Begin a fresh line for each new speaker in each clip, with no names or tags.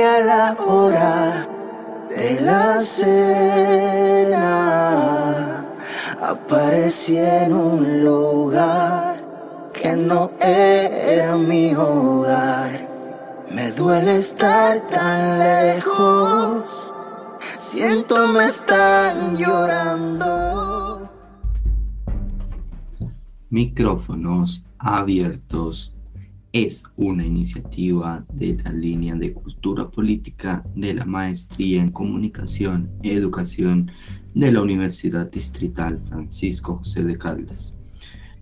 a la hora de la cena. Aparecí en un lugar que no era mi hogar. Me duele estar tan lejos. Siento me están llorando.
Micrófonos abiertos es una iniciativa de la línea de cultura política de la Maestría en Comunicación y Educación de la Universidad Distrital Francisco José de Caldas.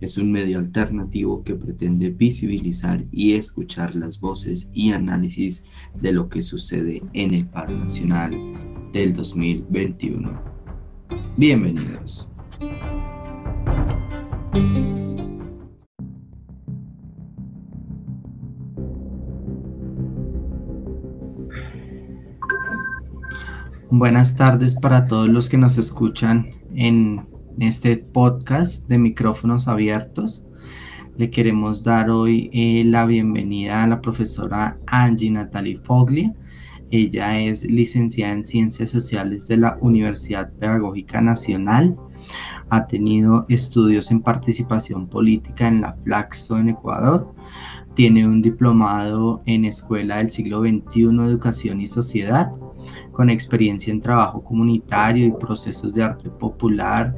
Es un medio alternativo que pretende visibilizar y escuchar las voces y análisis de lo que sucede en el paro nacional del 2021. Bienvenidos. Buenas tardes para todos los que nos escuchan en este podcast de micrófonos abiertos. Le queremos dar hoy eh, la bienvenida a la profesora Angie Natalie Foglia. Ella es licenciada en Ciencias Sociales de la Universidad Pedagógica Nacional. Ha tenido estudios en participación política en la Flaxo en Ecuador. Tiene un diplomado en Escuela del Siglo XXI, Educación y Sociedad con experiencia en trabajo comunitario y procesos de arte popular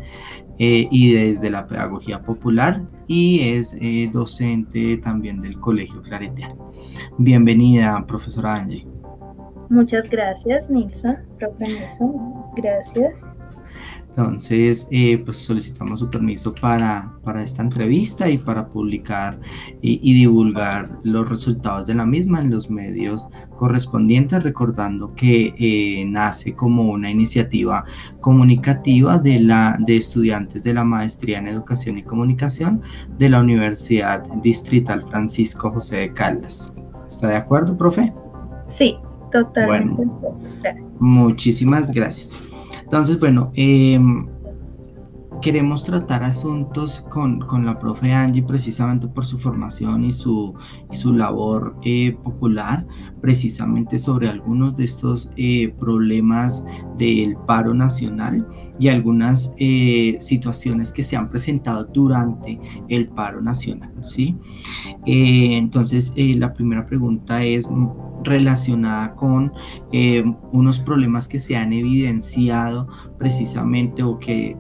eh, y desde la pedagogía popular y es eh, docente también del Colegio Claretiano. Bienvenida, profesora Angie.
Muchas gracias, Nilsson. Profe Nilsson, gracias.
Entonces, eh, pues solicitamos su permiso para, esta entrevista y para publicar y, divulgar los resultados de la misma en los medios correspondientes, recordando que eh, nace como una iniciativa comunicativa de, la, de estudiantes de la Maestría en Educación y Comunicación de la Universidad Distrital Francisco José de Caldas. ¿Está de acuerdo, profe?
Sí, totalmente.
Bueno, muchísimas gracias. Entonces, bueno, em, queremos tratar asuntos con, la profe Angie precisamente por su formación y su, su labor eh, popular, precisamente sobre algunos de estos eh, problemas del paro nacional y algunas eh, situaciones que se han presentado durante el paro nacional. ¿sí? entonces, la primera pregunta es relacionada con unos problemas que se han evidenciado precisamente o que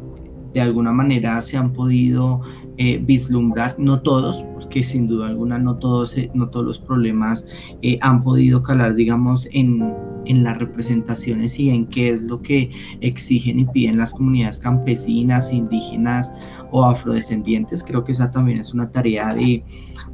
de alguna manera se han podido eh, vislumbrar, no todos, porque sin duda alguna no todos, eh, no todos los problemas eh, han podido calar, digamos, en, en, las representaciones y en qué es lo que exigen y piden las comunidades campesinas, indígenas o afrodescendientes. Creo que esa también es una tarea de,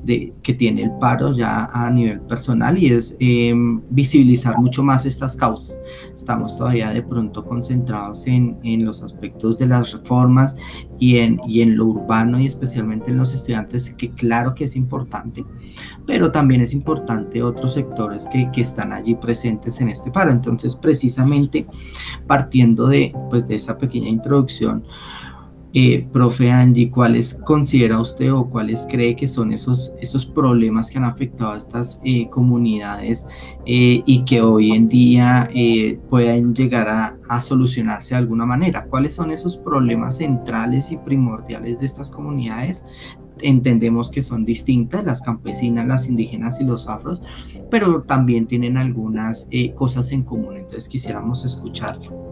de que tiene el paro ya a nivel personal y es em, visibilizar mucho más estas causas. Estamos todavía de pronto concentrados en, en los aspectos de las reformas y en, y en lo urbano y especialmente en los estudiantes, que claro que es importante, pero también es importante otros sectores que, que están allí presentes en este paro. Entonces, precisamente partiendo de, pues, de esa pequeña introducción, eh, profe Angie, ¿cuáles considera usted o cuáles cree que son esos, esos problemas que han afectado a estas eh, comunidades eh, y que hoy en día pueden llegar a, a, solucionarse de alguna manera? ¿Cuáles son esos problemas centrales y primordiales de estas comunidades? Entendemos que son distintas, las campesinas, las indígenas y los afros, pero también tienen algunas cosas en común, entonces quisiéramos escucharlo.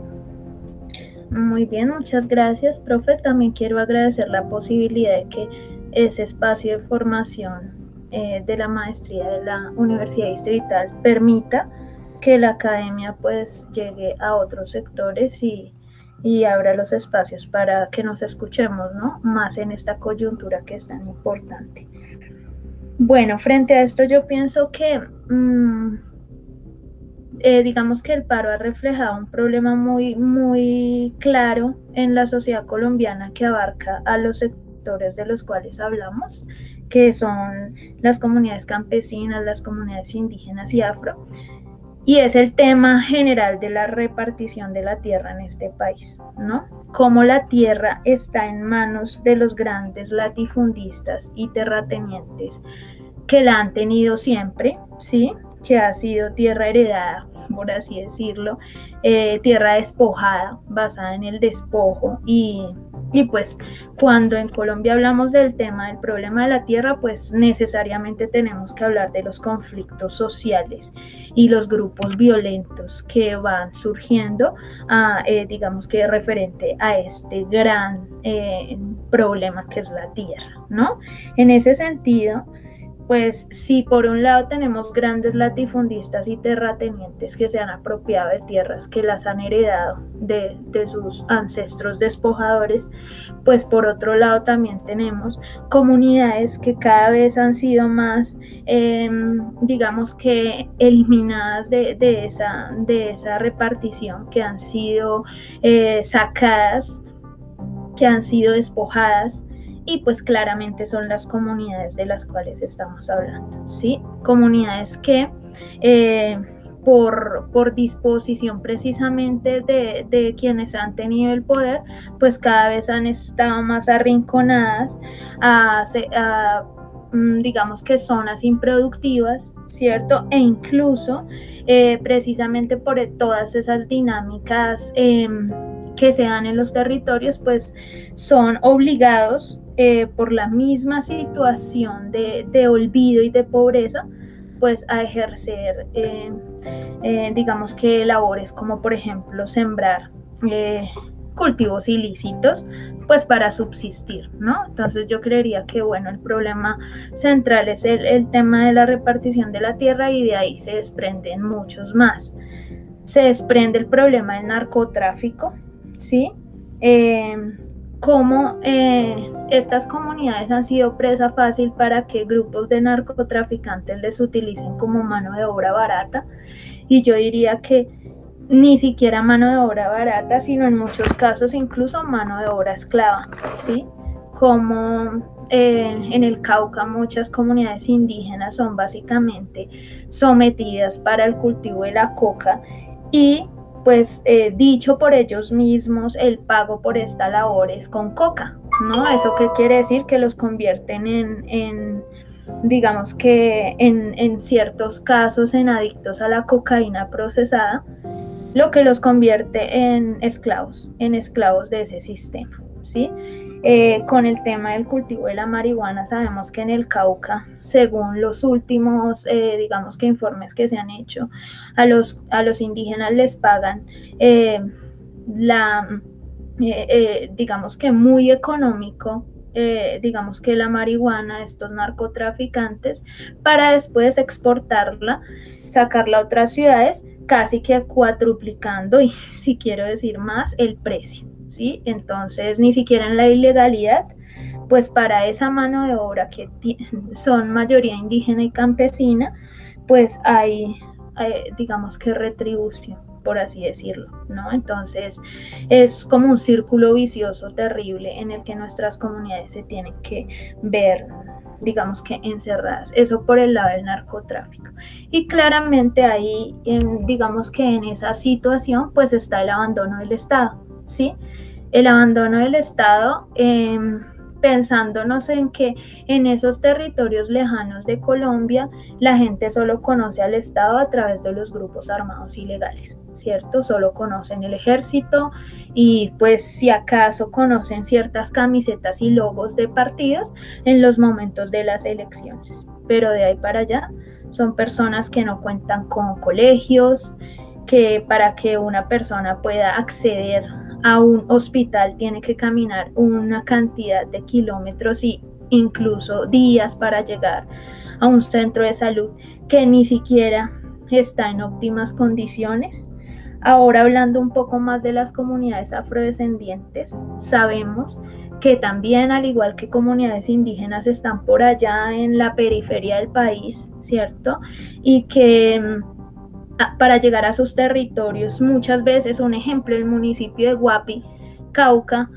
Muy bien, muchas gracias, profe. También quiero agradecer la posibilidad de que ese espacio de formación eh, de la maestría de la Universidad Distrital permita que la academia pues llegue a otros sectores y, y abra los espacios para que nos escuchemos, ¿no? Más en esta coyuntura que es tan importante. Bueno, frente a esto yo pienso que mm, eh, digamos que el paro ha reflejado un problema muy, muy claro en la sociedad colombiana que abarca a los sectores de los cuales hablamos, que son las comunidades campesinas, las comunidades indígenas y afro. Y es el tema general de la repartición de la tierra en este país, ¿no? Cómo la tierra está en manos de los grandes latifundistas y terratenientes que la han tenido siempre, ¿sí? Que ha sido tierra heredada por así decirlo, eh, tierra despojada, basada en el despojo y, y pues cuando en Colombia hablamos del tema del problema de la tierra, pues necesariamente tenemos que hablar de los conflictos sociales y los grupos violentos que van surgiendo, a, eh, digamos que referente a este gran eh, problema que es la tierra, ¿no? En ese sentido, pues si por un lado tenemos grandes latifundistas y terratenientes que se han apropiado de tierras que las han heredado de, sus ancestros despojadores, pues por otro lado también tenemos comunidades que cada vez han sido más, em, digamos que eliminadas de, esa, de esa repartición, que han sido eh, sacadas, que han sido despojadas y pues claramente son las comunidades de las cuales estamos hablando, ¿sí? Comunidades que eh, por, por, disposición precisamente de, quienes han tenido el poder, pues cada vez han estado más arrinconadas a, mm, digamos que zonas improductivas, ¿cierto? E incluso eh, precisamente por todas esas dinámicas em, que se dan en los territorios, pues son obligados eh, por la misma situación de, olvido y de pobreza, pues a ejercer, eh, eh, digamos que labores como por ejemplo sembrar cultivos ilícitos, pues para subsistir, ¿no? Entonces yo creería que, bueno, el problema central es el, tema de la repartición de la tierra y de ahí se desprenden muchos más. Se desprende el problema del narcotráfico, ¿sí? Cómo eh, estas comunidades han sido presa fácil para que grupos de narcotraficantes les utilicen como mano de obra barata. Y yo diría que ni siquiera mano de obra barata, sino en muchos casos incluso mano de obra esclava, ¿sí? Como eh, en el Cauca muchas comunidades indígenas son básicamente sometidas para el cultivo de la coca y pues eh, dicho por ellos mismos, el pago por esta labor es con coca, ¿no? ¿Eso qué quiere decir? Que los convierten en, digamos que en, en, ciertos casos en adictos a la cocaína procesada, lo que los convierte en esclavos, en esclavos de ese sistema, ¿sí? Eh, con el tema del cultivo de la marihuana, sabemos que en el Cauca, según los últimos, eh, digamos que informes que se han hecho, a los, a los indígenas les pagan eh, la, digamos que muy económico digamos que la marihuana, estos narcotraficantes, para después exportarla, sacarla a otras ciudades, casi que cuatruplicando y si quiero decir más, el precio. ¿Sí? Entonces, ni siquiera en la ilegalidad, pues para esa mano de obra que son mayoría indígena y campesina, pues hay, digamos que retribución por así decirlo, ¿no? Entonces es como un círculo vicioso terrible en el que nuestras comunidades se tienen que ver, digamos que encerradas. Eso por el lado del narcotráfico. Y claramente ahí, digamos que en esa situación, pues está el abandono del Estado, ¿sí? el abandono del Estado, em, pensándonos en que en esos territorios lejanos de Colombia la gente solo conoce al Estado a través de los grupos armados ilegales, ¿cierto? Solo conocen el ejército y pues si acaso conocen ciertas camisetas y logos de partidos en los momentos de las elecciones, pero de ahí para allá son personas que no cuentan con colegios, que para que una persona pueda acceder a un hospital tiene que caminar una cantidad de kilómetros y incluso días para llegar a un centro de salud que ni siquiera está en óptimas condiciones. Ahora hablando un poco más de las comunidades afrodescendientes, sabemos que también al igual que comunidades indígenas están por allá en la periferia del país, ¿cierto? Y que mm, para llegar a sus territorios. Muchas veces, un ejemplo, el municipio de Guapi, Cauca,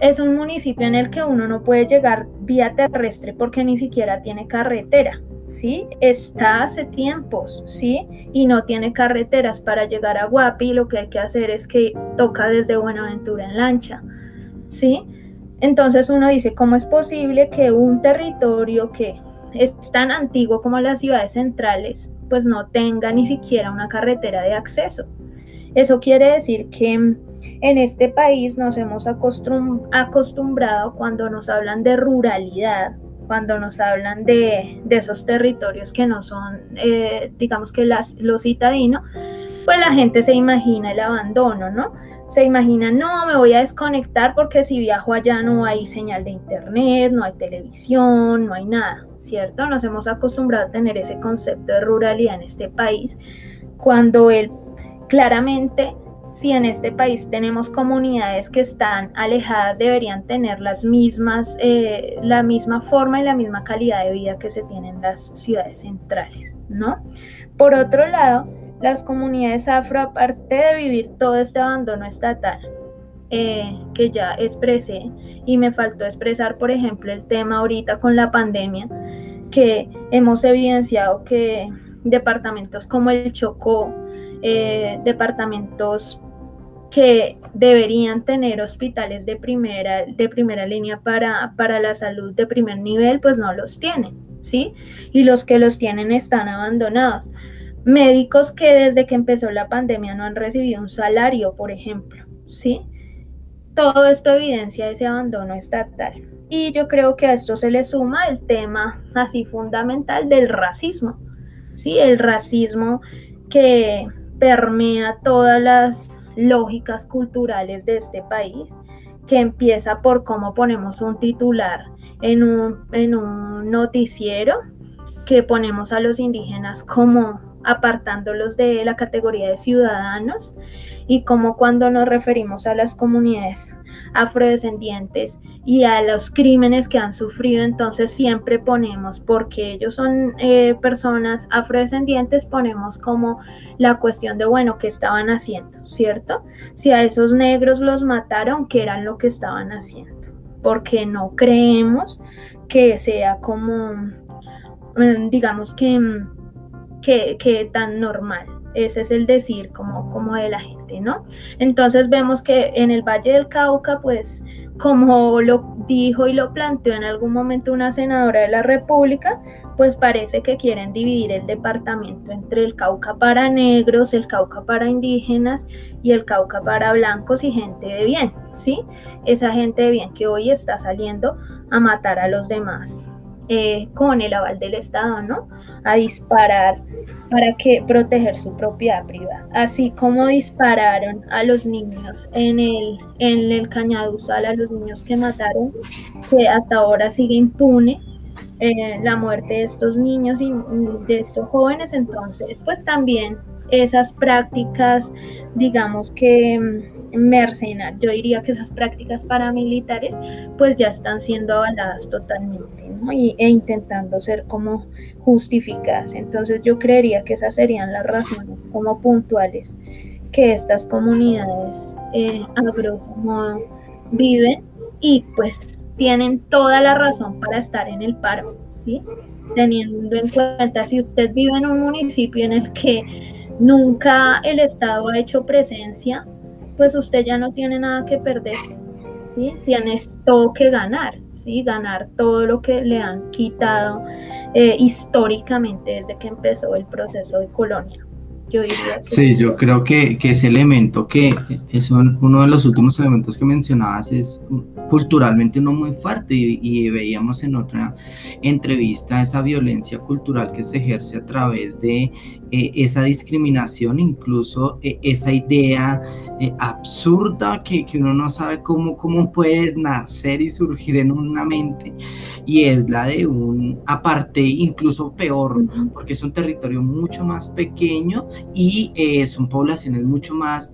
es un municipio en el que uno no puede llegar vía terrestre porque ni siquiera tiene carretera, ¿sí? Está hace tiempos, ¿sí? Y no tiene carreteras para llegar a Guapi, lo que hay que hacer es que toca desde Buenaventura en lancha, ¿sí? Entonces uno dice, ¿cómo es posible que un territorio que es tan antiguo como las ciudades centrales pues no tenga ni siquiera una carretera de acceso. Eso quiere decir que en este país nos hemos acostumbrado cuando nos hablan de ruralidad, cuando nos hablan de, esos territorios que no son, eh, digamos que las, los citadinos, pues la gente se imagina el abandono, ¿no? Se imagina, no, me voy a desconectar porque si viajo allá no hay señal de internet, no hay televisión, no hay nada, ¿cierto? Nos hemos acostumbrado a tener ese concepto de ruralidad en este país, cuando él claramente si en este país tenemos comunidades que están alejadas, deberían tener las mismas, eh, la misma forma y la misma calidad de vida que se tienen en las ciudades centrales, ¿no? Por otro lado, las comunidades afro, aparte de vivir todo este abandono estatal, eh, que ya expresé y me faltó expresar, por ejemplo, el tema ahorita con la pandemia, que hemos evidenciado que departamentos como el Chocó, eh, departamentos que deberían tener hospitales de primera, de primera línea para, para la salud de primer nivel, pues no los tienen, ¿sí? Y los que los tienen están abandonados. Médicos que desde que empezó la pandemia no han recibido un salario, por ejemplo, ¿sí? Todo esto evidencia ese abandono estatal. Y yo creo que a esto se le suma el tema así fundamental del racismo, ¿sí? El racismo que permea todas las lógicas culturales de este país, que empieza por cómo ponemos un titular en un, en un noticiero, que ponemos a los indígenas como apartándolos de la categoría de ciudadanos y como cuando nos referimos a las comunidades afrodescendientes y a los crímenes que han sufrido, entonces siempre ponemos, porque ellos son eh, personas afrodescendientes, ponemos como la cuestión de, bueno, ¿qué estaban haciendo? ¿Cierto? Si a esos negros los mataron, ¿qué eran lo que estaban haciendo? Porque no creemos que sea como, mm, digamos que que, tan normal. Ese es el decir como, como de la gente, ¿no? Entonces vemos que en el Valle del Cauca, pues como lo dijo y lo planteó en algún momento una senadora de la República, pues parece que quieren dividir el departamento entre el Cauca para negros, el Cauca para indígenas y el Cauca para blancos y gente de bien, ¿sí? Esa gente de bien que hoy está saliendo a matar a los demás. Eh, con el aval del Estado, ¿no? A disparar para que proteger su propiedad privada, así como dispararon a los niños en el en el Cañaduzal, a los niños que mataron, que hasta ahora sigue impune eh, la muerte de estos niños y de estos jóvenes, entonces, pues también esas prácticas, digamos que mercenarias, yo diría que esas prácticas paramilitares, pues ya están siendo avaladas totalmente e intentando ser como justificadas. Entonces yo creería que esas serían las razones como puntuales que estas comunidades eh, a grosso viven y pues tienen toda la razón para estar en el paro. Teniendo en cuenta si usted vive en un municipio en el que nunca el Estado ha hecho presencia, pues usted ya no tiene nada que perder, ¿sí? Tienes todo que ganar ganar todo lo que le han quitado eh, históricamente desde que empezó el proceso de colonia.
Yo diría sí, yo creo que, que, ese elemento que es uno de los últimos elementos que mencionabas es culturalmente uno muy fuerte y, veíamos en otra entrevista esa violencia cultural que se ejerce a través de eh, esa discriminación, incluso eh, esa idea eh, absurda que, que, uno no sabe cómo, cómo puede nacer y surgir en una mente, y es la de un aparte incluso peor, porque es un territorio mucho más pequeño y son poblaciones mucho más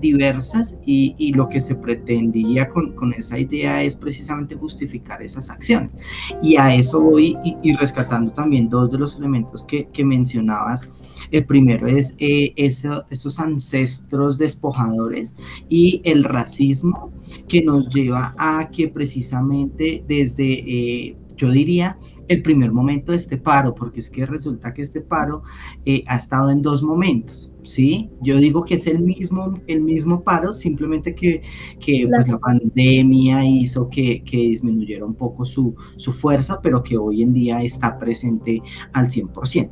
diversas y, y, lo que se pretendía con, con esa idea es precisamente justificar esas acciones. Y a eso voy y, rescatando también dos de los elementos que, mencionabas el primero es eh, esos ancestros despojadores y el racismo que nos lleva a que precisamente desde eh, yo diría, el primer momento de este paro, porque es que resulta que este paro eh, ha estado en dos momentos, ¿sí? Yo digo que es el mismo, el mismo paro, simplemente que, que la, pues, la pandemia hizo que, que, disminuyera un poco su, su fuerza, pero que hoy en día está presente al 100%.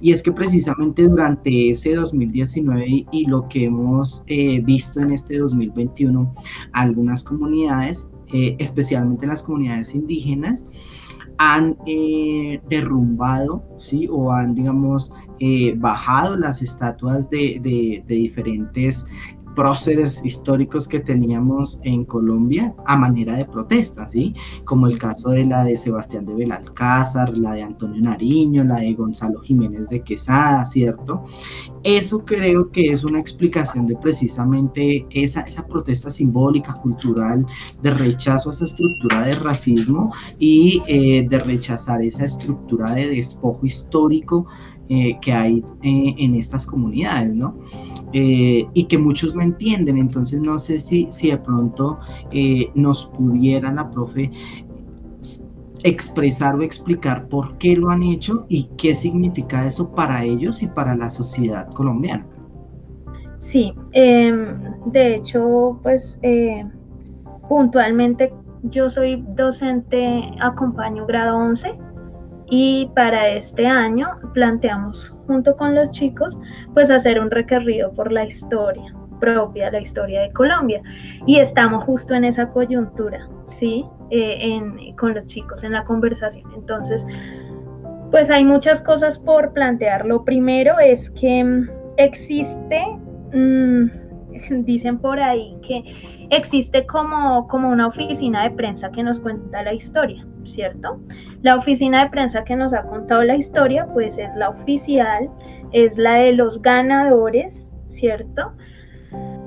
Y es que precisamente durante ese 2019 y, lo que hemos eh, visto en este 2021, algunas comunidades, eh, especialmente las comunidades indígenas, han eh, derrumbado, ¿sí? O han, digamos, eh, bajado las estatuas de, de diferentes próceres históricos que teníamos en Colombia a manera de protesta, ¿sí? Como el caso de la de Sebastián de Belalcázar, la de Antonio Nariño, la de Gonzalo Jiménez de Quesada, ¿cierto? Eso creo que es una explicación de precisamente esa, esa protesta simbólica, cultural, de rechazo a esa estructura de racismo y eh, de rechazar esa estructura de despojo histórico eh, que hay eh, en estas comunidades, ¿no? Eh, y que muchos no entienden. Entonces no sé si, si de pronto nos pudiera la profe expresar o explicar por qué lo han hecho y qué significa eso para ellos y para la sociedad colombiana.
Sí, em, de hecho, pues puntualmente yo soy docente, acompaño grado 11 y para este año planteamos junto con los chicos pues hacer un recorrido por la historia propia, la historia de Colombia y estamos justo en esa coyuntura, ¿sí? Eh, con los chicos en la conversación. Entonces, pues hay muchas cosas por plantear. Lo primero es que mm, existe... Mm, dicen por ahí que existe como, como una oficina de prensa que nos cuenta la historia, ¿cierto? La oficina de prensa que nos ha contado la historia, pues es la oficial, es la de los ganadores, ¿cierto?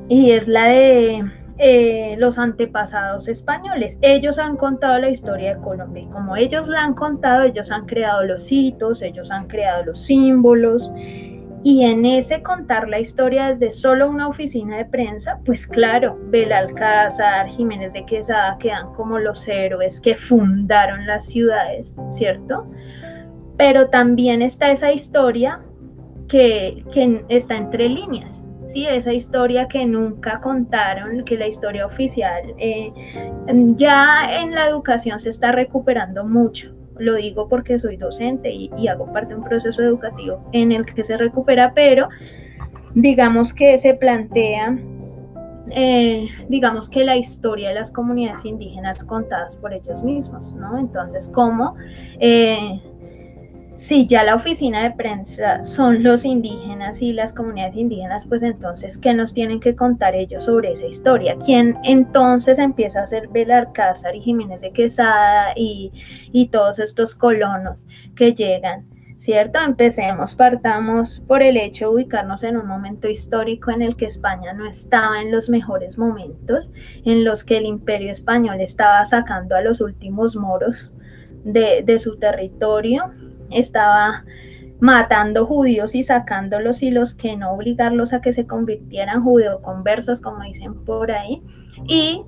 Y es la de eh, los antepasados españoles. Ellos han contado la historia de Colombia y como ellos la han contado, ellos han creado los hitos, ellos han creado los símbolos y en ese contar la historia desde solo una oficina de prensa, pues claro, Belalcázar, Jiménez de Quesada quedan como los héroes que fundaron las ciudades, ¿cierto? Pero también está esa historia que, está entre líneas, ¿sí? Esa historia que nunca contaron, que la historia oficial eh, ya en la educación se está recuperando mucho, lo digo porque soy docente y, hago parte de un proceso educativo en el que se recupera, pero digamos que se plantea eh, digamos que la historia de las comunidades indígenas contadas por ellos mismos, ¿no? Entonces, ¿cómo eh, si ya la oficina de prensa son los indígenas y las comunidades indígenas, pues entonces, ¿qué nos tienen que contar ellos sobre esa historia? ¿Quién entonces empieza a ser Belarcázar y Jiménez de Quesada y, y todos estos colonos que llegan? ¿Cierto? Empecemos, partamos por el hecho de ubicarnos en un momento histórico en el que España no estaba en los mejores momentos, en los que el imperio español estaba sacando a los últimos moros de, de su territorio, estaba matando judíos y sacándolos y los que no obligarlos a que se convirtieran conversos como dicen por ahí. Y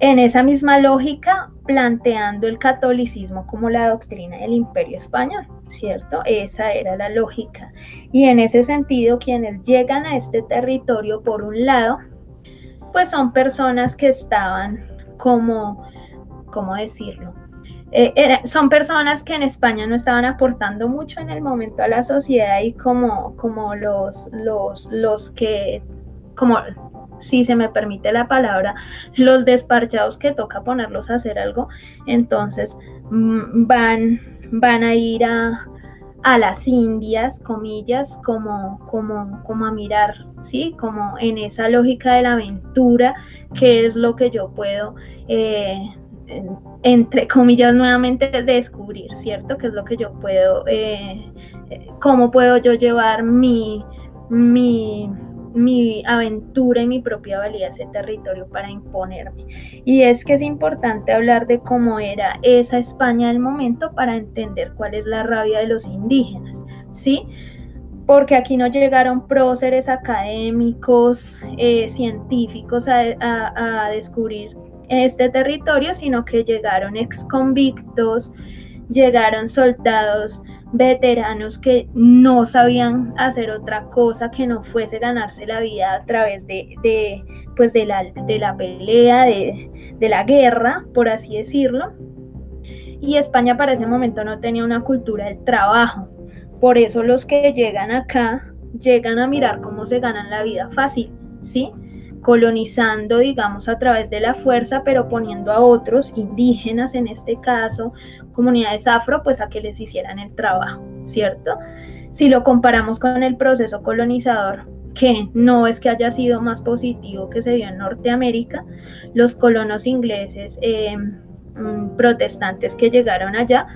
en esa misma lógica, planteando el catolicismo como la doctrina del imperio español, ¿cierto? Esa era la lógica. Y en ese sentido, quienes llegan a este territorio, por un lado, pues son personas que estaban como, ¿cómo decirlo? Eh, son personas que en España no estaban aportando mucho en el momento a la sociedad y como, como los, los, los que, como si se me permite la palabra, los despachados que toca ponerlos a hacer algo, entonces mm, van, van a ir a, a las Indias, comillas, como, como, como a mirar, ¿sí? Como en esa lógica de la aventura, que es lo que yo puedo eh, entre comillas, nuevamente descubrir, ¿cierto? Que es lo que yo puedo, eh, eh, cómo puedo yo llevar mi, mi, mi aventura y mi propia valía a ese territorio para imponerme. Y es que es importante hablar de cómo era esa España del momento para entender cuál es la rabia de los indígenas, ¿sí? porque aquí no llegaron próceres académicos, eh, científicos a, a, a descubrir este territorio, sino que llegaron ex convictos, llegaron soldados veteranos que no sabían hacer otra cosa que no fuese ganarse la vida a través de, pues de, la, de la pelea, de, de la guerra, por así decirlo. Y España para ese momento no tenía una cultura del trabajo. Por eso los que llegan acá llegan a mirar cómo se ganan la vida fácil, ¿sí? Colonizando, digamos, a través de la fuerza, pero poniendo a otros, indígenas en este caso, comunidades afro, pues a que les hicieran el trabajo, ¿cierto? Si lo comparamos con el proceso colonizador, que no es que haya sido más positivo que se dio en Norteamérica, los colonos ingleses eh, mm, protestantes que llegaron allá,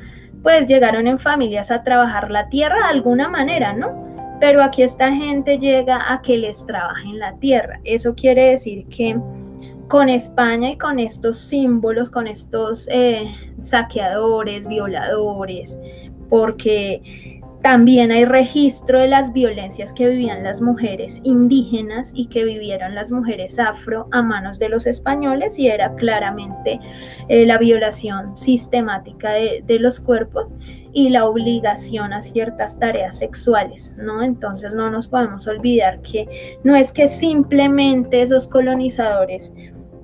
pues llegaron en familias a trabajar la tierra de alguna manera, ¿no? Pero aquí esta gente llega a que les trabajen la tierra. Eso quiere decir que con España y con estos símbolos, con estos eh, saqueadores, violadores, porque también hay registro de las violencias que vivían las mujeres indígenas y que vivieron las mujeres afro a manos de los españoles y era claramente eh, la violación sistemática de, de, los cuerpos y la obligación a ciertas tareas sexuales, ¿no? Entonces no nos podemos olvidar que no es que simplemente esos colonizadores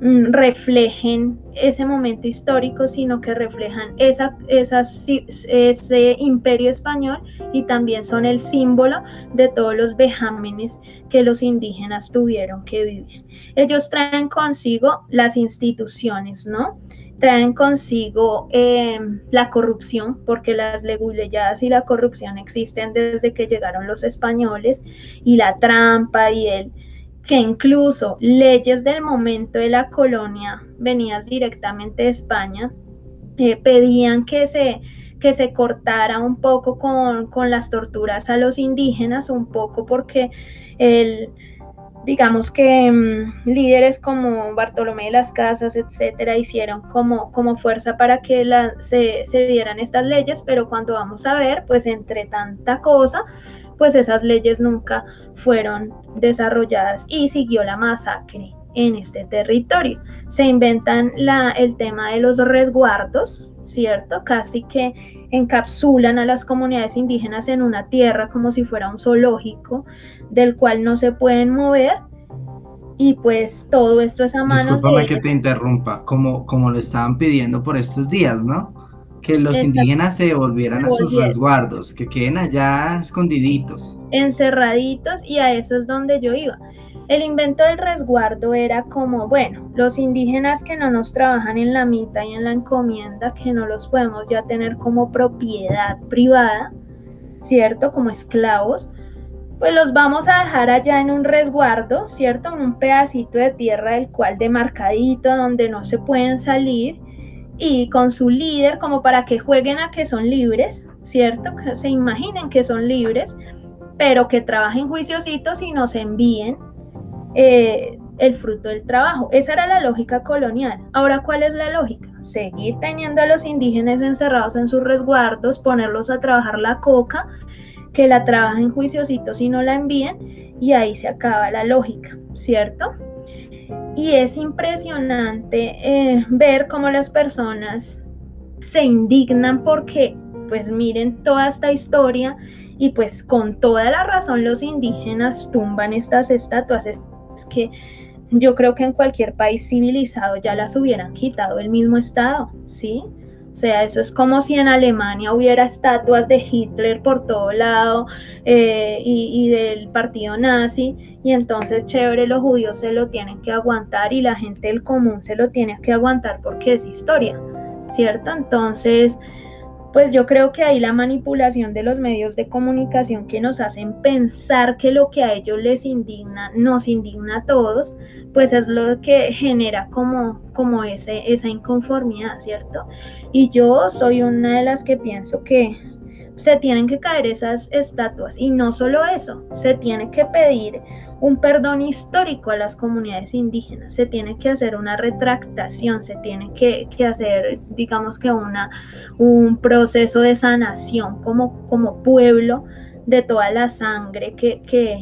reflejen ese momento histórico, sino que reflejan esa, ese imperio español y también son el símbolo de todos los vejámenes que los indígenas tuvieron que vivir. Ellos traen consigo las instituciones, ¿no? Traen consigo em, la corrupción, porque las leguleyadas y la corrupción existen desde que llegaron los españoles, y la trampa y el que incluso leyes del momento de la colonia venidas directamente de España eh, pedían que se, que se cortara un poco con, con, las torturas a los indígenas, un poco porque el, digamos que mm, líderes como Bartolomé de las Casas, etcétera, hicieron como, como fuerza para que se, se dieran estas leyes, pero cuando vamos a ver, pues entre tanta cosa, pues esas leyes nunca fueron desarrolladas y siguió la masacre en este territorio. Se inventan la, el tema de los resguardos, ¿cierto? Casi que encapsulan a las comunidades indígenas en una tierra como si fuera un zoológico del cual no se pueden mover. Y pues todo esto es a manos
Discúlpame que te interrumpa, como, como lo estaban pidiendo por estos días, ¿no? Que los indígenas se volvieran a sus resguardos, que queden allá escondiditos.
Encerraditos y a eso es donde yo iba. El invento del resguardo era como, bueno, los indígenas que no nos trabajan en la mitad y en la encomienda, que no los podemos ya tener como propiedad privada, ¿cierto? Como esclavos, pues los vamos a dejar allá en un resguardo, ¿cierto? En un pedacito de tierra del cual demarcadito, donde no se pueden salir y con su líder como para que jueguen a que son libres, ¿cierto? Que se imaginen que son libres, pero que trabajen juiciositos y nos envíen eh, el fruto del trabajo. Esa era la lógica colonial. Ahora, ¿cuál es la lógica? Seguir teniendo a los indígenas encerrados en sus resguardos, ponerlos a trabajar la coca, que la trabajen juiciositos y no la envíen, y ahí se acaba la lógica, ¿cierto? Y es impresionante eh, ver cómo las personas se indignan porque, pues miren toda esta historia y pues con toda la razón los indígenas tumban estas estatuas. Es que yo creo que en cualquier país civilizado ya las hubieran quitado el mismo Estado, ¿sí? O sea, eso es como si en Alemania hubiera estatuas de Hitler por todo lado eh, y, del partido nazi, y entonces chévere, los judíos se lo tienen que aguantar y la gente del común se lo tiene que aguantar porque es historia, ¿cierto? Entonces, pues yo creo que hay la manipulación de los medios de comunicación que nos hacen pensar que lo que a ellos les indigna nos indigna a todos, pues es lo que genera como, como ese, esa inconformidad, ¿cierto? Y yo soy una de las que pienso que se tienen que caer esas estatuas y no solo eso, se tiene que pedir un perdón histórico a las comunidades indígenas, se tiene que hacer una retractación, se tiene que, hacer, digamos que una, un proceso de sanación como, como pueblo de toda la sangre que, que,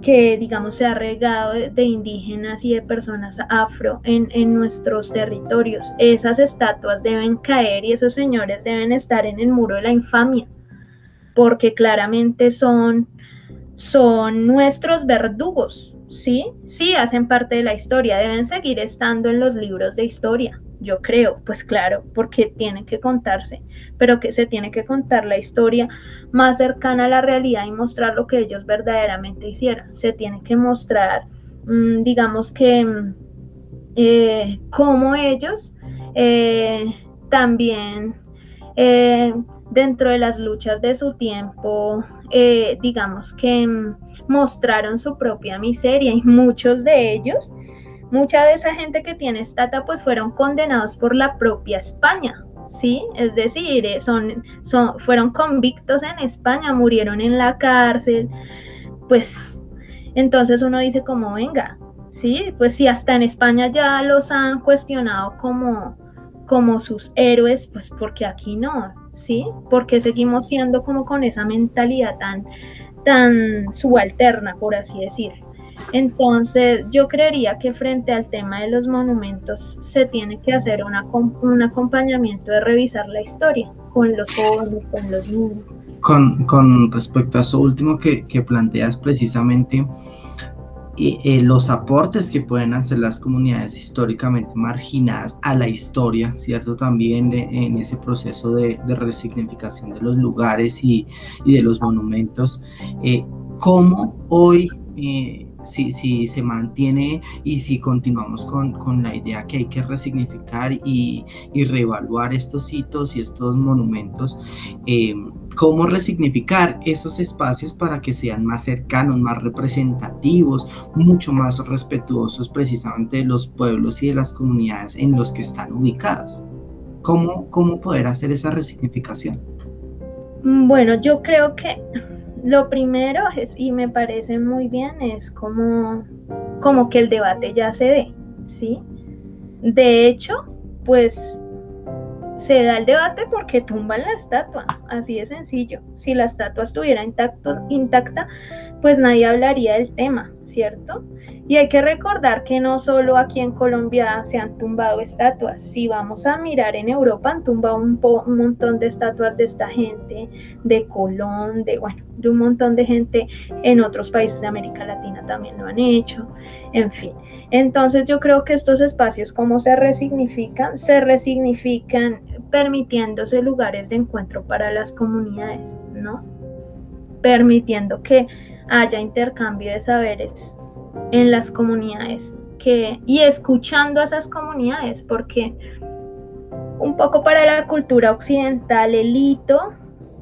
que digamos se ha regado de, indígenas y de personas afro en, en, nuestros territorios. Esas estatuas deben caer y esos señores deben estar en el muro de la infamia, porque claramente son, son nuestros verdugos, ¿sí? Sí, hacen parte de la historia, deben seguir estando en los libros de historia, yo creo, pues claro, porque tiene que contarse, pero que se tiene que contar la historia más cercana a la realidad y mostrar lo que ellos verdaderamente hicieron. Se tiene que mostrar, mm, digamos que, mm, eh, cómo ellos eh, también eh, dentro de las luchas de su tiempo, digamos que mm, mostraron su propia miseria y muchos de ellos Mucha de esa gente que tiene estata pues fueron condenados por la propia España, ¿sí? Es decir, eh, son, son, fueron convictos en España, murieron en la cárcel, pues entonces uno dice como, venga, ¿sí? Pues si hasta en España ya los han cuestionado como, como sus héroes, pues porque aquí no, ¿sí? Porque seguimos siendo como con esa mentalidad tan, tan subalterna, por así decir. Entonces, yo creería que frente al tema de los monumentos se tiene que hacer un acompañamiento de revisar la historia con los jóvenes, con los niños.
Con, respecto a eso último que, planteas precisamente, eh, los aportes que pueden hacer las comunidades históricamente marginadas a la historia, ¿cierto? También en ese proceso de, resignificación de los lugares y, de los monumentos, eh, cómo hoy eh, si, si se mantiene y si continuamos con, con, la idea que hay que resignificar y, y reevaluar estos hitos y estos monumentos, eh, cómo resignificar esos espacios para que sean más cercanos, más representativos, mucho más respetuosos precisamente de los pueblos y de las comunidades en los que están ubicados. ¿Cómo, cómo poder hacer esa resignificación?
Bueno, yo creo que lo primero es, y me parece muy bien, es como, como que el debate ya se dé, ¿sí? De hecho, pues se da el debate porque tumban la estatua, así de sencillo. Si la estatua estuviera intacto, intacta, pues nadie hablaría del tema, ¿cierto? Y hay que recordar que no solo aquí en Colombia se han tumbado estatuas, si vamos a mirar en Europa han tumbado un, un montón de estatuas de esta gente, de Colón, de bueno, de un montón de gente en otros países de América Latina también lo han hecho, en fin. Entonces yo creo que estos espacios, ¿cómo se resignifican? Se resignifican permitiéndose lugares de encuentro para las comunidades, ¿no? Permitiendo que haya intercambio de saberes en las comunidades que, y escuchando a esas comunidades, porque un poco para la cultura occidental el hito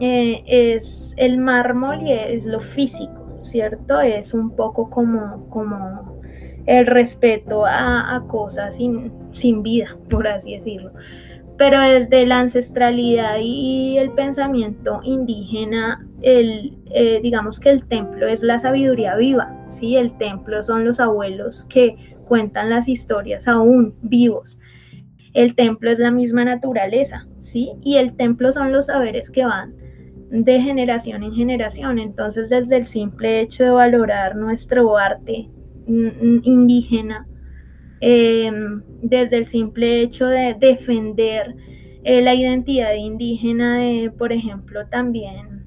eh, es el mármol y es lo físico, ¿cierto? Es un poco como, como el respeto a, cosas sin, sin vida, por así decirlo pero desde la ancestralidad y el pensamiento indígena, el, eh, digamos que el templo es la sabiduría viva, ¿sí? El templo son los abuelos que cuentan las historias aún vivos. El templo es la misma naturaleza, ¿sí? Y el templo son los saberes que van de generación en generación. Entonces, desde el simple hecho de valorar nuestro arte mm, mm, indígena, Em, desde el simple hecho de defender eh, la identidad indígena de, por ejemplo, también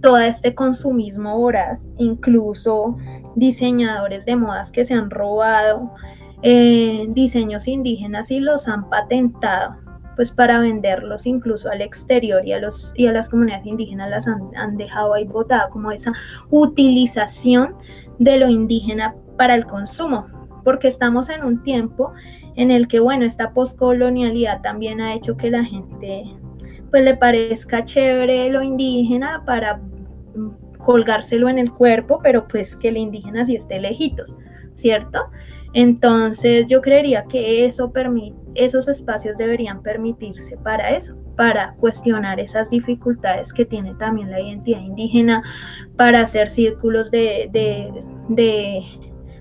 todo este consumismo voraz, incluso diseñadores de modas que se han robado eh, diseños indígenas y los han patentado pues para venderlos incluso al exterior y a, los, y a las comunidades indígenas las han, han dejado ahí botada como esa utilización de lo indígena para el consumo porque estamos en un tiempo en el que, bueno, esta poscolonialidad también ha hecho que la gente pues le parezca chévere lo indígena para colgárselo en el cuerpo, pero pues que el indígena sí esté lejitos, ¿cierto? Entonces yo creería que eso esos espacios deberían permitirse para eso, para cuestionar esas dificultades que tiene también la identidad indígena, para hacer círculos de, de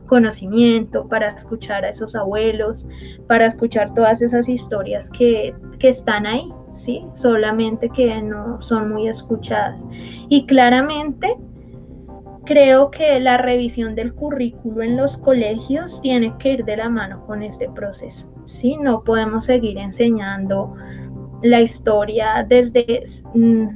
conocimiento, para escuchar a esos abuelos, para escuchar todas esas historias que, están ahí, ¿sí? Solamente que no son muy escuchadas. Y claramente creo que la revisión del currículo en los colegios tiene que ir de la mano con este proceso. ¿sí? No podemos seguir enseñando la historia desde mm,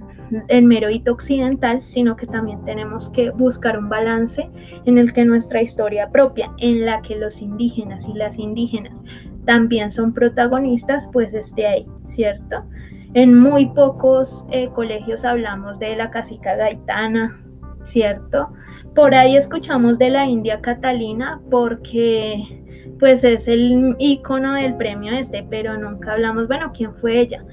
el mero hito occidental, sino que también tenemos que buscar un balance en el que nuestra historia propia, en la que los indígenas y las indígenas también son protagonistas, pues esté ahí, ¿cierto? En muy pocos eh, colegios hablamos de la casica gaitana, ¿cierto? Por ahí escuchamos de la India Catalina porque pues es el icono del premio este, pero nunca hablamos, bueno, ¿quién fue ella?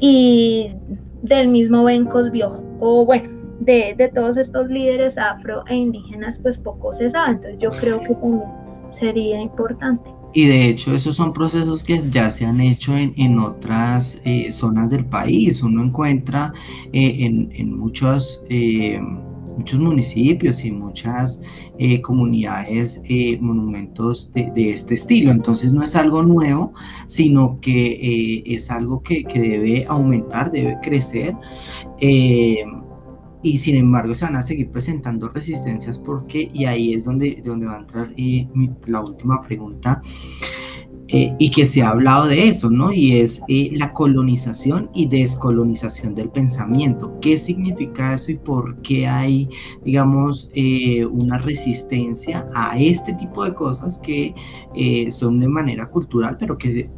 Y del mismo Ben Cosby, o bueno, de, de, todos estos líderes afro e indígenas, pues poco se sabe, entonces yo creo que también sería importante.
Y de hecho esos son procesos que ya se han hecho en, en otras eh, zonas del país. Uno encuentra eh, en, en, muchos, eh, muchos municipios y muchas comunidades monumentos de, este estilo. Entonces no es algo nuevo, sino que es algo que, que, debe aumentar, debe crecer y sin embargo se van a seguir presentando resistencias porque, y ahí es donde, donde va a entrar eh, la última pregunta, eh, y que se ha hablado de eso, ¿no? Y es eh, la colonización y descolonización del pensamiento. ¿Qué significa eso y por qué hay, digamos, una resistencia a este tipo de cosas que son de manera cultural, pero que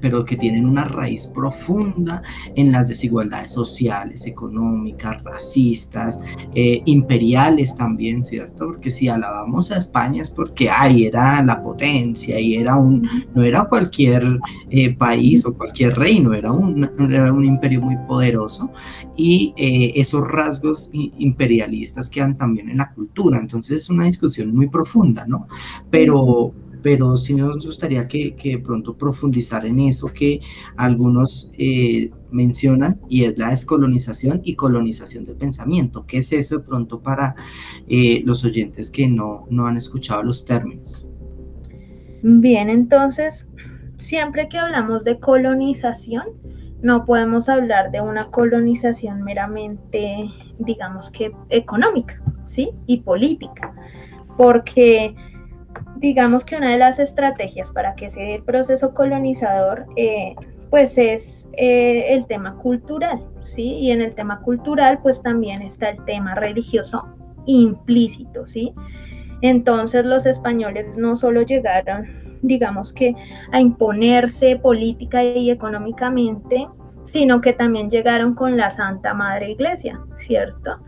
pero que tienen una raíz profunda en las desigualdades sociales, económicas, racistas, eh, imperiales también, ¿cierto? Porque si alabamos a España es porque ahí era la potencia y era un, no era cualquier eh, país o cualquier reino, era un, era un imperio muy poderoso y eh, esos rasgos imperialistas quedan también en la cultura, entonces es una discusión muy profunda, ¿no? Pero pero sí nos gustaría que, que pronto profundizar en eso que algunos eh, mencionan y es la descolonización y colonización del pensamiento. ¿Qué es eso de pronto para eh, los oyentes que no, no han escuchado los términos?
Bien, entonces, siempre que hablamos de colonización, no podemos hablar de una colonización meramente, digamos que económica, ¿sí? Y política, porque digamos que una de las estrategias para que se dé el proceso colonizador, eh, pues es eh, el tema cultural, ¿sí? Y en el tema cultural, pues también está el tema religioso implícito, ¿sí? Entonces los españoles no solo llegaron, digamos que a imponerse política y económicamente, sino que también llegaron con la Santa Madre Iglesia, ¿cierto?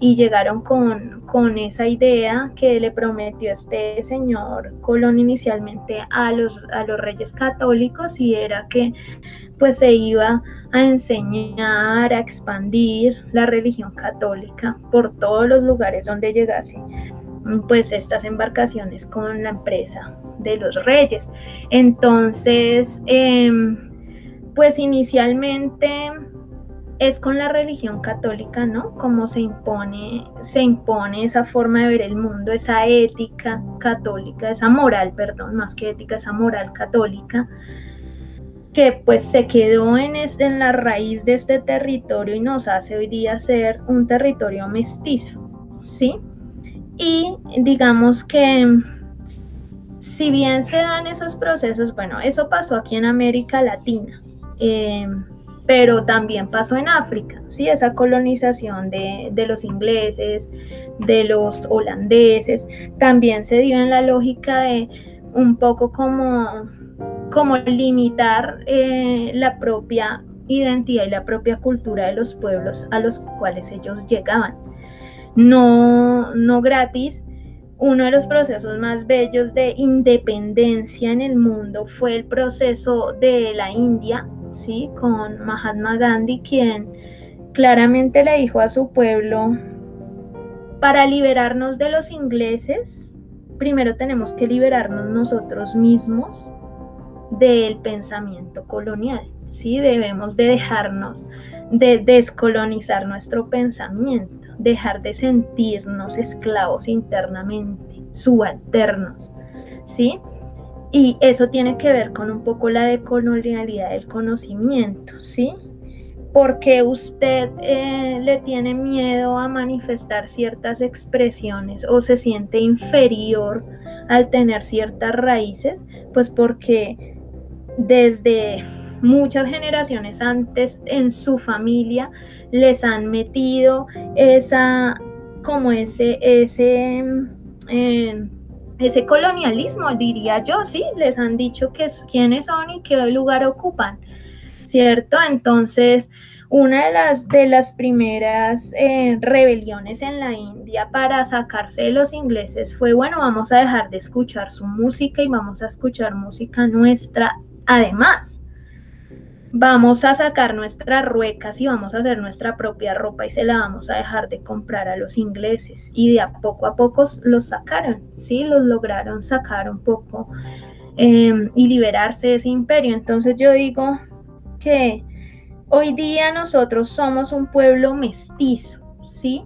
Y llegaron con, con, esa idea que le prometió este señor Colón inicialmente a los, a los reyes católicos y era que pues se iba a enseñar, a expandir la religión católica por todos los lugares donde llegase pues estas embarcaciones con la empresa de los reyes. Entonces, em, pues inicialmente es con la religión católica, ¿no? Como se impone, se impone esa forma de ver el mundo, esa ética católica, esa moral, perdón, más que ética, esa moral católica, que pues se quedó en, en la raíz de este territorio y nos hace hoy día ser un territorio mestizo, ¿sí? Y digamos que si bien se dan esos procesos, bueno, eso pasó aquí en América Latina. Eh, pero también pasó en África, ¿sí? esa colonización de, los ingleses, de los holandeses, también se dio en la lógica de un poco como, como limitar eh, la propia identidad y la propia cultura de los pueblos a los cuales ellos llegaban. No, no gratis, uno de los procesos más bellos de independencia en el mundo fue el proceso de la India ¿sí? con Mahatma Gandhi, quien claramente le dijo a su pueblo, para liberarnos de los ingleses, primero tenemos que liberarnos nosotros mismos del pensamiento colonial, ¿sí? Debemos de dejarnos de descolonizar nuestro pensamiento, dejar de sentirnos esclavos internamente, subalternos, ¿sí? Y eso tiene que ver con un poco la decolonialidad del conocimiento, ¿sí? porque usted eh, le tiene miedo a manifestar ciertas expresiones o se siente inferior al tener ciertas raíces, pues porque desde muchas generaciones antes en su familia les han metido esa como ese ese eh, ese colonialismo diría yo sí les han dicho que quiénes son y qué lugar ocupan cierto entonces una de las, de las primeras eh, rebeliones en la India para sacarse de los ingleses fue, bueno, vamos a dejar de escuchar su música y vamos a escuchar música nuestra. Además, vamos a sacar nuestras ruecas y vamos a hacer nuestra propia ropa y se la vamos a dejar de comprar a los ingleses. Y de a poco a poco los sacaron, ¿sí? Los lograron sacar un poco em, y liberarse de ese imperio. Entonces yo digo que Hoy día nosotros somos un pueblo mestizo, ¿sí?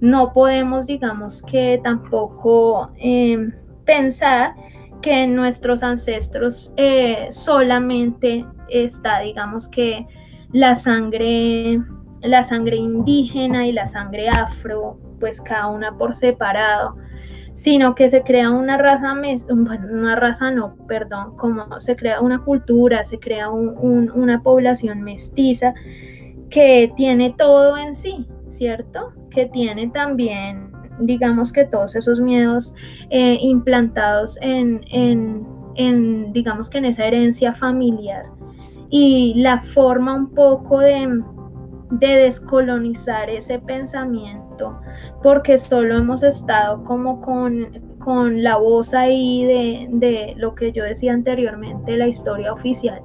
No podemos, digamos que tampoco em, pensar que en nuestros ancestros eh, solamente está, digamos que la sangre, la sangre indígena y la sangre afro, pues cada una por separado sino que se crea una raza, una raza no, perdón, como se crea una cultura, se crea una población mestiza que tiene todo en sí, ¿cierto? Que tiene también, digamos que todos esos miedos eh, implantados en, en, digamos que en esa herencia familiar y la forma un poco de de descolonizar ese pensamiento, porque solo hemos estado como con, con la voz ahí de, de, lo que yo decía anteriormente, la historia oficial.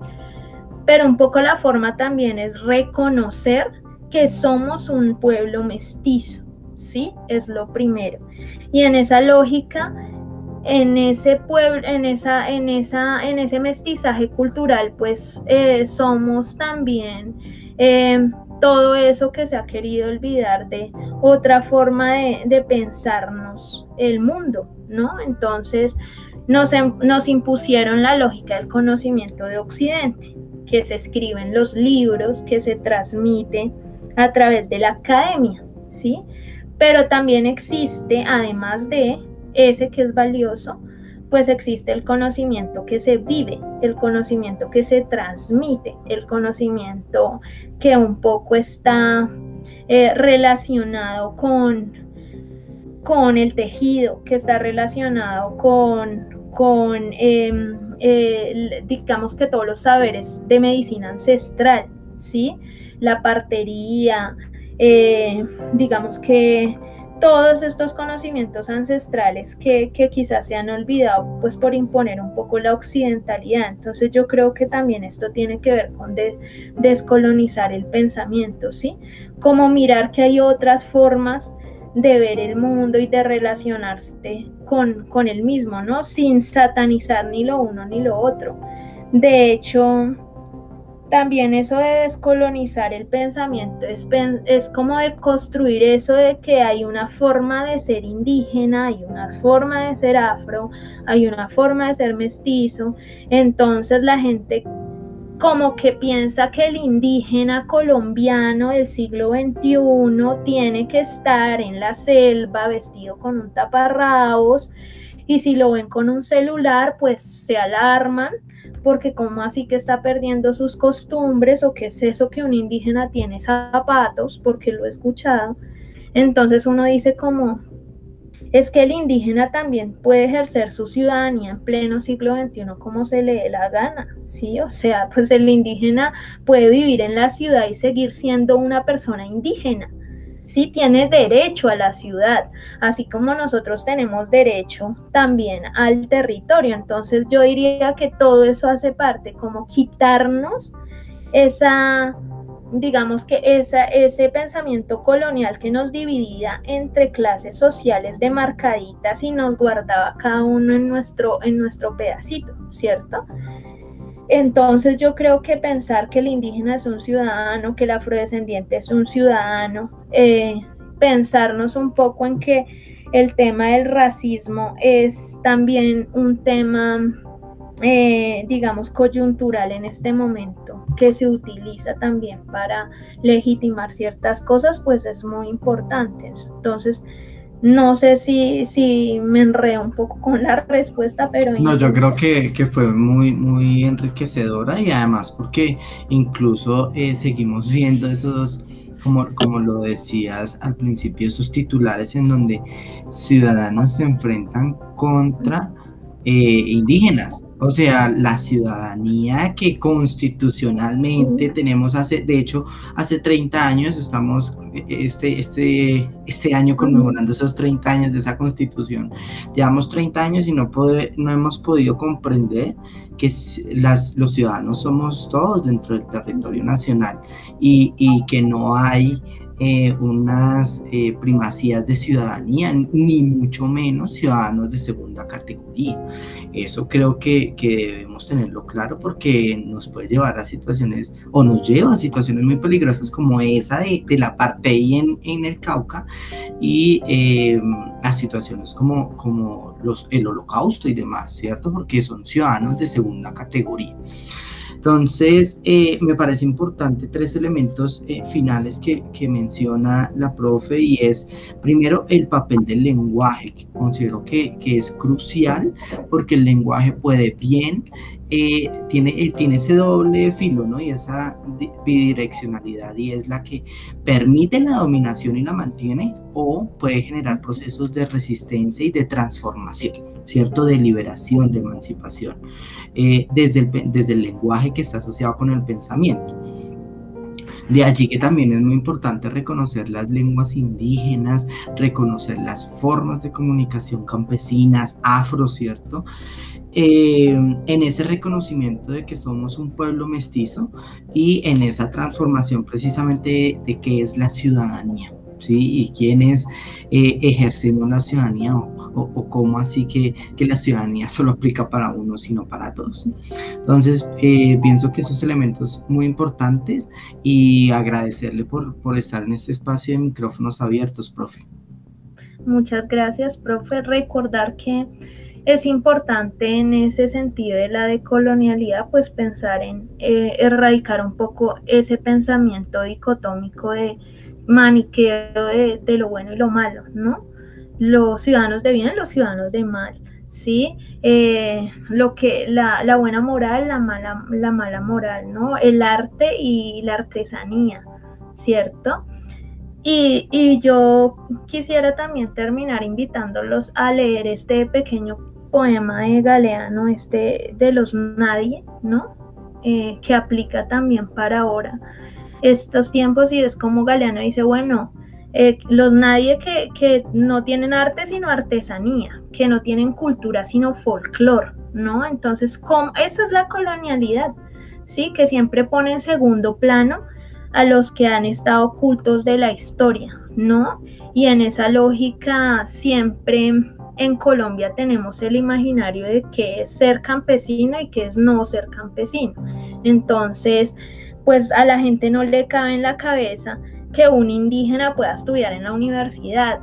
Pero un poco la forma también es reconocer que somos un pueblo mestizo, ¿sí? Es lo primero. Y en esa lógica, en ese pueblo, en esa, en esa, en ese mestizaje cultural, pues eh, somos también eh, todo eso que se ha querido olvidar de otra forma de, pensarnos el mundo, ¿no? Entonces nos, em, nos impusieron la lógica del conocimiento de Occidente, que se escribe en los libros, que se transmite a través de la academia, ¿sí? Pero también existe, además de ese que es valioso, pues existe el conocimiento que se vive, el conocimiento que se transmite, el conocimiento que un poco está eh, relacionado con, con el tejido, que está relacionado con, con em, digamos que todos los saberes de medicina ancestral, ¿sí? La partería, eh, digamos que todos estos conocimientos ancestrales que, quizás se han olvidado pues por imponer un poco la occidentalidad. Entonces yo creo que también esto tiene que ver con descolonizar el pensamiento, ¿sí? Como mirar que hay otras formas de ver el mundo y de relacionarse con, con el mismo, ¿no? Sin satanizar ni lo uno ni lo otro. De hecho, también eso de descolonizar el pensamiento es, es, como de construir eso de que hay una forma de ser indígena, hay una forma de ser afro, hay una forma de ser mestizo. Entonces la gente como que piensa que el indígena colombiano del siglo XXI tiene que estar en la selva vestido con un taparrabos y si lo ven con un celular pues se alarman porque como así que está perdiendo sus costumbres o qué es eso que un indígena tiene zapatos, porque lo he escuchado. Entonces uno dice como, es que el indígena también puede ejercer su ciudadanía en pleno siglo XXI como se le dé la gana, ¿sí? O sea, pues el indígena puede vivir en la ciudad y seguir siendo una persona indígena sí tiene derecho a la ciudad, así como nosotros tenemos derecho también al territorio. Entonces yo diría que todo eso hace parte, como quitarnos esa, digamos que esa, ese pensamiento colonial que nos dividía entre clases sociales demarcaditas y nos guardaba cada uno en nuestro, en nuestro pedacito, ¿cierto? Entonces yo creo que pensar que el indígena es un ciudadano, que el afrodescendiente es un ciudadano, eh, pensarnos un poco en que el tema del racismo es también un tema eh, digamos, coyuntural en este momento, que se utiliza también para legitimar ciertas cosas, pues es muy importante. Entonces, no sé si, si me enreo un poco con la respuesta, pero...
No, yo creo que, fue muy, muy enriquecedora y además porque incluso eh, seguimos viendo esos como, como lo decías al principio, esos titulares en donde ciudadanos se enfrentan contra eh, indígenas. O sea, la ciudadanía que constitucionalmente tenemos hace, de hecho, hace 30 años, estamos este, este, este año conmemorando esos 30 años de esa constitución. Llevamos 30 años y no, no hemos podido comprender que las, los ciudadanos somos todos dentro del territorio nacional y, y que no hay eh, unas eh, primacías de ciudadanía, ni mucho menos ciudadanos de segunda categoría. Eso creo que, debemos tenerlo claro porque nos puede llevar a situaciones, o nos lleva a situaciones muy peligrosas como esa de, la parte ahí en, en el Cauca y eh, a situaciones como, como los, el holocausto y demás, ¿cierto? Porque son ciudadanos de segunda categoría. Entonces, eh, me parece importante tres elementos eh, finales que, menciona la profe y es, primero, el papel del lenguaje, que considero que, que es crucial porque el lenguaje puede bien eh, tiene, eh, tiene ese doble filo, ¿no? Y esa bidireccionalidad y es la que permite la dominación y la mantiene o puede generar procesos de resistencia y de transformación, ¿cierto? De liberación, de emancipación, eh, desde, desde el lenguaje que está asociado con el pensamiento. De allí que también es muy importante reconocer las lenguas indígenas, reconocer las formas de comunicación campesinas, afro, ¿cierto? Eh, en ese reconocimiento de que somos un pueblo mestizo y en esa transformación precisamente de, qué es la ciudadanía. ¿Sí? y quiénes eh, ejercemos la ciudadanía o, cómo así que, que, la ciudadanía solo aplica para uno, sino para todos. Entonces, eh, pienso que esos elementos muy importantes y agradecerle por, por estar en este espacio de micrófonos abiertos, profe.
Muchas gracias, profe. Recordar que es importante en ese sentido de la decolonialidad, pues pensar en eh, erradicar un poco ese pensamiento dicotómico de maniqueo de, lo bueno y lo malo, ¿no? Los ciudadanos de bien, los ciudadanos de mal, ¿sí? Eh, lo que, la, la, buena moral, la mala, la mala moral, ¿no? El arte y la artesanía, ¿cierto? Y, y, yo quisiera también terminar invitándolos a leer este pequeño poema de Galeano, este de los nadie, ¿no? Eh, que aplica también para ahora estos tiempos y es como Galeano dice, bueno, eh, los nadie que, que, no tienen arte sino artesanía, que no tienen cultura sino folclore, ¿no? Entonces, eso es la colonialidad, ¿sí? Que siempre pone en segundo plano a los que han estado ocultos de la historia, ¿no? Y en esa lógica siempre en Colombia tenemos el imaginario de qué es ser campesino y qué es no ser campesino. Entonces, pues a la gente no le cabe en la cabeza que un indígena pueda estudiar en la universidad,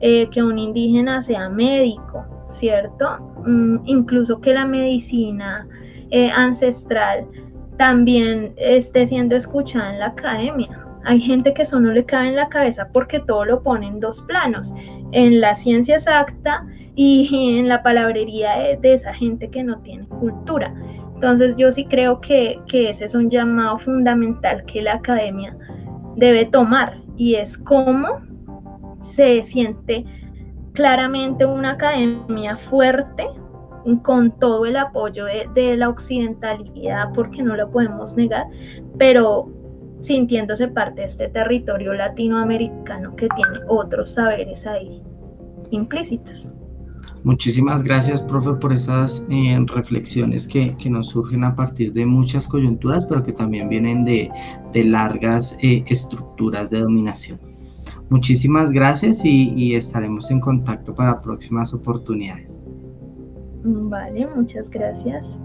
eh, que un indígena sea médico, ¿cierto? Mm, incluso que la medicina eh, ancestral también esté siendo escuchada en la academia. Hay gente que eso no le cabe en la cabeza porque todo lo pone en dos planos, en la ciencia exacta y en la palabrería de, esa gente que no tiene cultura. Entonces yo sí creo que, que ese es un llamado fundamental que la academia debe tomar y es cómo se siente claramente una academia fuerte con todo el apoyo de, de, la occidentalidad, porque no lo podemos negar, pero sintiéndose parte de este territorio latinoamericano que tiene otros saberes ahí implícitos.
Muchísimas gracias, profe, por esas eh, reflexiones que, nos surgen a partir de muchas coyunturas, pero que también vienen de, largas eh, estructuras de dominación. Muchísimas gracias y estaremos en contacto para próximas oportunidades.
Vale, muchas gracias.